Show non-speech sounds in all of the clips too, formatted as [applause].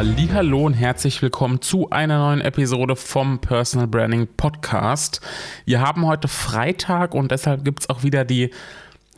Hallo und herzlich willkommen zu einer neuen Episode vom Personal Branding Podcast. Wir haben heute Freitag und deshalb gibt es auch wieder die,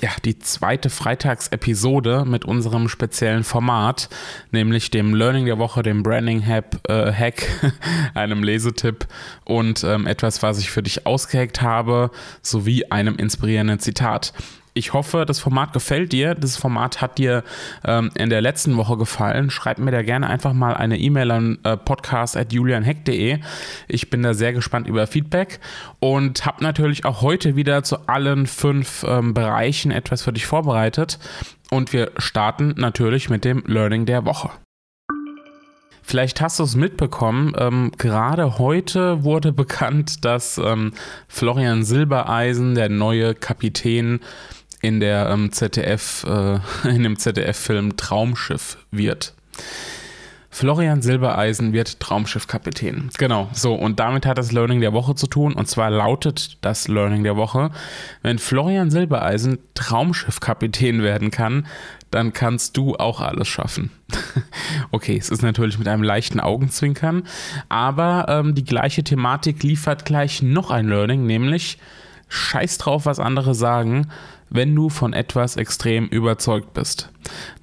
ja, die zweite Freitagsepisode mit unserem speziellen Format, nämlich dem Learning der Woche, dem Branding Hack, äh, Hack [laughs] einem Lesetipp und ähm, etwas, was ich für dich ausgeheckt habe, sowie einem inspirierenden Zitat. Ich hoffe, das Format gefällt dir. Das Format hat dir ähm, in der letzten Woche gefallen. Schreib mir da gerne einfach mal eine E-Mail an äh, podcast.julianheck.de. Ich bin da sehr gespannt über Feedback und habe natürlich auch heute wieder zu allen fünf ähm, Bereichen etwas für dich vorbereitet. Und wir starten natürlich mit dem Learning der Woche. Vielleicht hast du es mitbekommen, ähm, gerade heute wurde [laughs] bekannt, dass ähm, Florian Silbereisen, der neue Kapitän in der ähm, ZDF, äh, [laughs] in dem ZDF-Film Traumschiff wird. Florian Silbereisen wird Traumschiffkapitän. Genau, so. Und damit hat das Learning der Woche zu tun. Und zwar lautet das Learning der Woche, wenn Florian Silbereisen Traumschiffkapitän werden kann, dann kannst du auch alles schaffen. [laughs] okay, es ist natürlich mit einem leichten Augenzwinkern, aber ähm, die gleiche Thematik liefert gleich noch ein Learning, nämlich scheiß drauf, was andere sagen wenn du von etwas extrem überzeugt bist.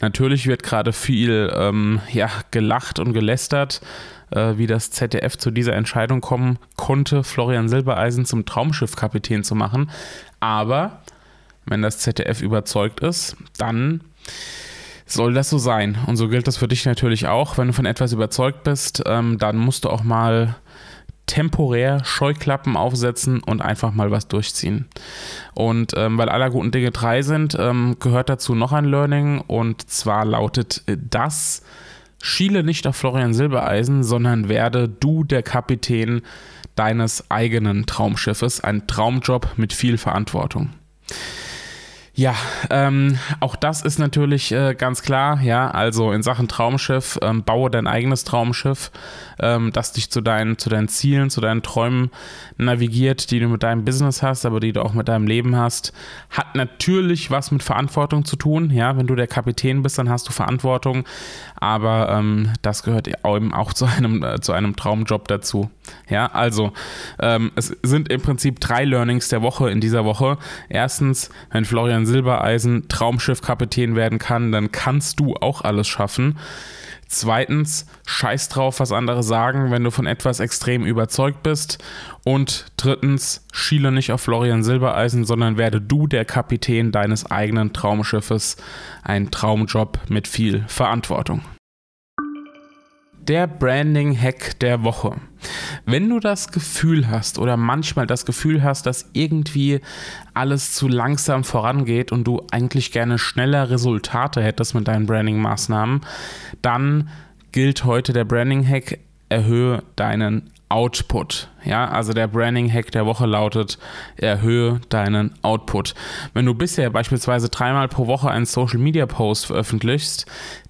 Natürlich wird gerade viel ähm, ja, gelacht und gelästert, äh, wie das ZDF zu dieser Entscheidung kommen konnte, Florian Silbereisen zum Traumschiffkapitän zu machen. Aber wenn das ZDF überzeugt ist, dann soll das so sein. Und so gilt das für dich natürlich auch. Wenn du von etwas überzeugt bist, ähm, dann musst du auch mal temporär Scheuklappen aufsetzen und einfach mal was durchziehen. Und ähm, weil aller guten Dinge drei sind, ähm, gehört dazu noch ein Learning und zwar lautet das, schiele nicht auf Florian Silbereisen, sondern werde du der Kapitän deines eigenen Traumschiffes. Ein Traumjob mit viel Verantwortung. Ja, ähm, auch das ist natürlich äh, ganz klar, ja, also in Sachen Traumschiff, ähm, baue dein eigenes Traumschiff, ähm, das dich zu deinen, zu deinen Zielen, zu deinen Träumen navigiert, die du mit deinem Business hast, aber die du auch mit deinem Leben hast, hat natürlich was mit Verantwortung zu tun, ja, wenn du der Kapitän bist, dann hast du Verantwortung, aber ähm, das gehört eben auch zu einem, äh, zu einem Traumjob dazu, ja, also ähm, es sind im Prinzip drei Learnings der Woche in dieser Woche. Erstens, wenn Florian Silbereisen Traumschiffkapitän werden kann, dann kannst du auch alles schaffen. Zweitens, scheiß drauf, was andere sagen, wenn du von etwas extrem überzeugt bist. Und drittens, schiele nicht auf Florian Silbereisen, sondern werde du der Kapitän deines eigenen Traumschiffes. Ein Traumjob mit viel Verantwortung der Branding-Hack der Woche. Wenn du das Gefühl hast oder manchmal das Gefühl hast, dass irgendwie alles zu langsam vorangeht und du eigentlich gerne schneller Resultate hättest mit deinen Branding-Maßnahmen, dann gilt heute der Branding-Hack, erhöhe deinen Output. Ja, also der Branding-Hack der Woche lautet, erhöhe deinen Output. Wenn du bisher beispielsweise dreimal pro Woche einen Social-Media-Post veröffentlichst,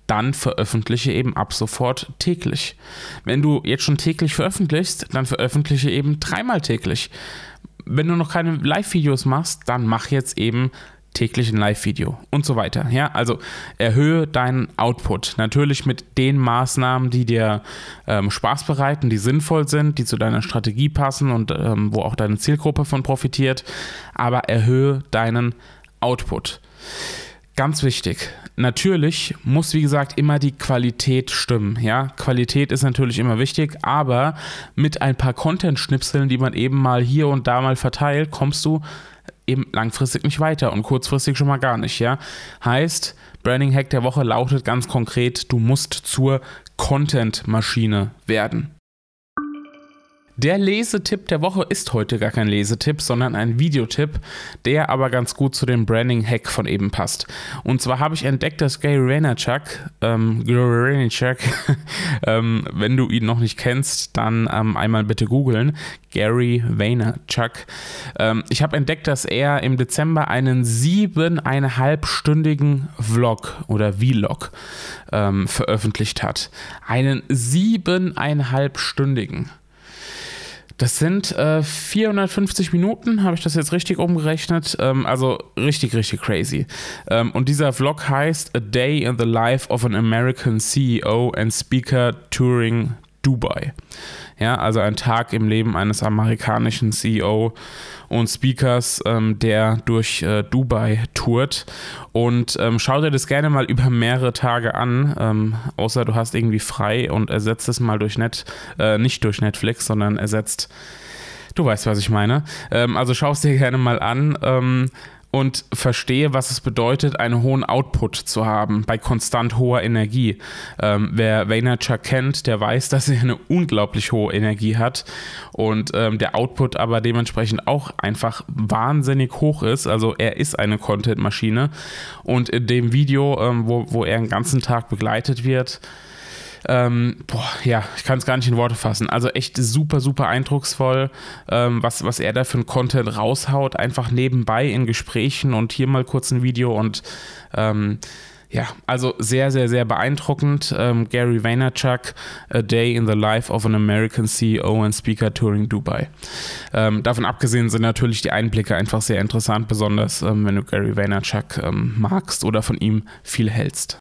dann veröffentliche eben ab sofort täglich. Wenn du jetzt schon täglich veröffentlichst, dann veröffentliche eben dreimal täglich. Wenn du noch keine Live-Videos machst, dann mach jetzt eben täglich ein Live-Video und so weiter. Ja, also erhöhe deinen Output. Natürlich mit den Maßnahmen, die dir ähm, Spaß bereiten, die sinnvoll sind, die zu deiner Strategie passen und ähm, wo auch deine Zielgruppe von profitiert. Aber erhöhe deinen Output. Ganz wichtig. Natürlich muss, wie gesagt, immer die Qualität stimmen. Ja, Qualität ist natürlich immer wichtig, aber mit ein paar Content-Schnipseln, die man eben mal hier und da mal verteilt, kommst du eben langfristig nicht weiter und kurzfristig schon mal gar nicht. Ja, heißt, Branding Hack der Woche lautet ganz konkret: Du musst zur Content-Maschine werden. Der Lesetipp der Woche ist heute gar kein Lesetipp, sondern ein Videotipp, der aber ganz gut zu dem Branding-Hack von eben passt. Und zwar habe ich entdeckt, dass Gary Vaynerchuk, ähm, Gary Vaynerchuk, [laughs] ähm, wenn du ihn noch nicht kennst, dann ähm, einmal bitte googeln. Gary Vaynerchuk. Ähm, ich habe entdeckt, dass er im Dezember einen siebeneinhalbstündigen Vlog oder Vlog ähm, veröffentlicht hat. Einen siebeneinhalbstündigen. Das sind äh, 450 Minuten, habe ich das jetzt richtig umgerechnet. Ähm, also richtig, richtig crazy. Ähm, und dieser Vlog heißt A Day in the Life of an American CEO and Speaker Touring Dubai. Ja, also ein Tag im Leben eines amerikanischen CEO und Speakers, ähm, der durch äh, Dubai tourt. Und ähm, schau dir das gerne mal über mehrere Tage an, ähm, außer du hast irgendwie frei und ersetzt es mal durch Net, äh, nicht durch Netflix, sondern ersetzt. Du weißt, was ich meine. Ähm, also schau es dir gerne mal an. Und verstehe, was es bedeutet, einen hohen Output zu haben bei konstant hoher Energie. Ähm, wer Vaynerchuk kennt, der weiß, dass er eine unglaublich hohe Energie hat und ähm, der Output aber dementsprechend auch einfach wahnsinnig hoch ist. Also er ist eine Content-Maschine und in dem Video, ähm, wo, wo er den ganzen Tag begleitet wird, ähm, boah, ja, ich kann es gar nicht in Worte fassen. Also echt super, super eindrucksvoll, ähm, was, was er da für ein Content raushaut, einfach nebenbei in Gesprächen und hier mal kurz ein Video und ähm, ja, also sehr, sehr, sehr beeindruckend. Ähm, Gary Vaynerchuk, A Day in the Life of an American CEO and Speaker Touring Dubai. Ähm, davon abgesehen sind natürlich die Einblicke einfach sehr interessant, besonders ähm, wenn du Gary Vaynerchuk magst oder von ihm viel hältst.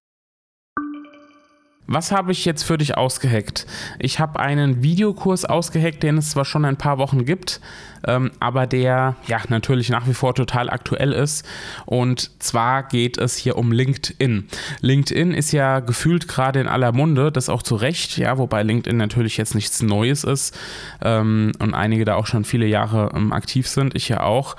Was habe ich jetzt für dich ausgeheckt? Ich habe einen Videokurs ausgeheckt, den es zwar schon ein paar Wochen gibt, ähm, aber der ja natürlich nach wie vor total aktuell ist. Und zwar geht es hier um LinkedIn. LinkedIn ist ja gefühlt gerade in aller Munde, das auch zu Recht, ja, wobei LinkedIn natürlich jetzt nichts Neues ist ähm, und einige da auch schon viele Jahre ähm, aktiv sind, ich ja auch.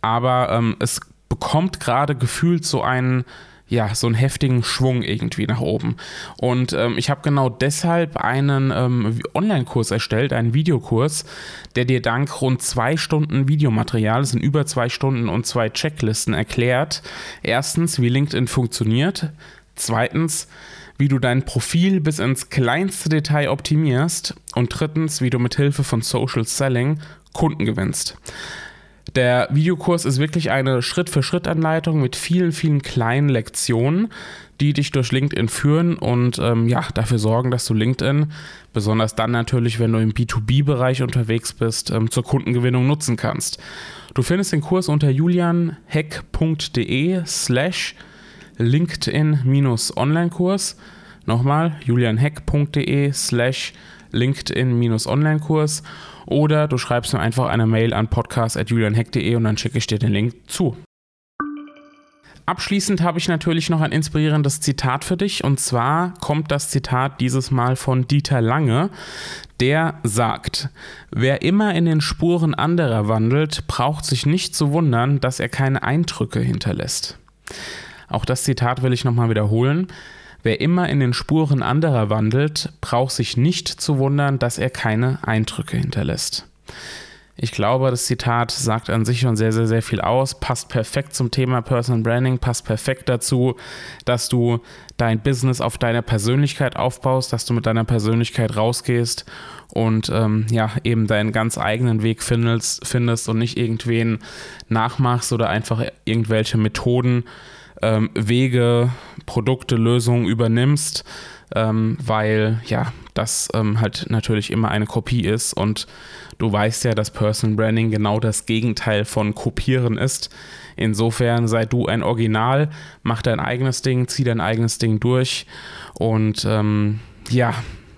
Aber ähm, es bekommt gerade gefühlt so einen ja, so einen heftigen Schwung irgendwie nach oben. Und ähm, ich habe genau deshalb einen ähm, Online-Kurs erstellt, einen Videokurs, der dir dank rund zwei Stunden Videomaterial, das sind über zwei Stunden und zwei Checklisten erklärt. Erstens, wie LinkedIn funktioniert. Zweitens, wie du dein Profil bis ins kleinste Detail optimierst. Und drittens, wie du mit Hilfe von Social Selling Kunden gewinnst. Der Videokurs ist wirklich eine Schritt-für-Schritt-Anleitung mit vielen, vielen kleinen Lektionen, die dich durch LinkedIn führen und ähm, ja, dafür sorgen, dass du LinkedIn, besonders dann natürlich, wenn du im B2B-Bereich unterwegs bist, ähm, zur Kundengewinnung nutzen kannst. Du findest den Kurs unter julianheck.de slash LinkedIn-Online-Kurs. Nochmal, julianheck.de slash LinkedIn-Online-Kurs oder du schreibst mir einfach eine Mail an podcast.julianheck.de und dann schicke ich dir den Link zu. Abschließend habe ich natürlich noch ein inspirierendes Zitat für dich und zwar kommt das Zitat dieses Mal von Dieter Lange, der sagt, wer immer in den Spuren anderer wandelt, braucht sich nicht zu wundern, dass er keine Eindrücke hinterlässt. Auch das Zitat will ich nochmal wiederholen. Wer immer in den Spuren anderer wandelt, braucht sich nicht zu wundern, dass er keine Eindrücke hinterlässt. Ich glaube, das Zitat sagt an sich schon sehr, sehr, sehr viel aus, passt perfekt zum Thema Personal Branding, passt perfekt dazu, dass du dein Business auf deiner Persönlichkeit aufbaust, dass du mit deiner Persönlichkeit rausgehst und ähm, ja, eben deinen ganz eigenen Weg findest, findest und nicht irgendwen nachmachst oder einfach irgendwelche Methoden ähm, Wege, Produkte, Lösungen übernimmst, ähm, weil ja, das ähm, halt natürlich immer eine Kopie ist und du weißt ja, dass Personal Branding genau das Gegenteil von Kopieren ist. Insofern sei du ein Original, mach dein eigenes Ding, zieh dein eigenes Ding durch und ähm, ja,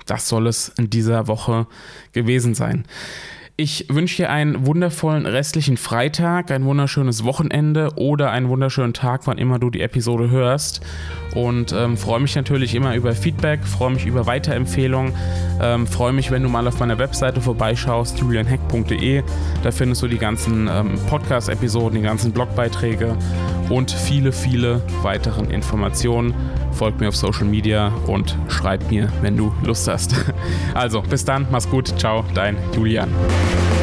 das soll es in dieser Woche gewesen sein. Ich wünsche dir einen wundervollen restlichen Freitag, ein wunderschönes Wochenende oder einen wunderschönen Tag, wann immer du die Episode hörst. Und ähm, freue mich natürlich immer über Feedback, freue mich über Weiterempfehlungen, ähm, freue mich, wenn du mal auf meiner Webseite vorbeischaust, julianheck.de. Da findest du die ganzen ähm, Podcast-Episoden, die ganzen Blogbeiträge und viele, viele weiteren Informationen. Folgt mir auf Social Media und schreib mir, wenn du Lust hast. [laughs] Also, bis dann, mach's gut, ciao, dein Julian. Thank you.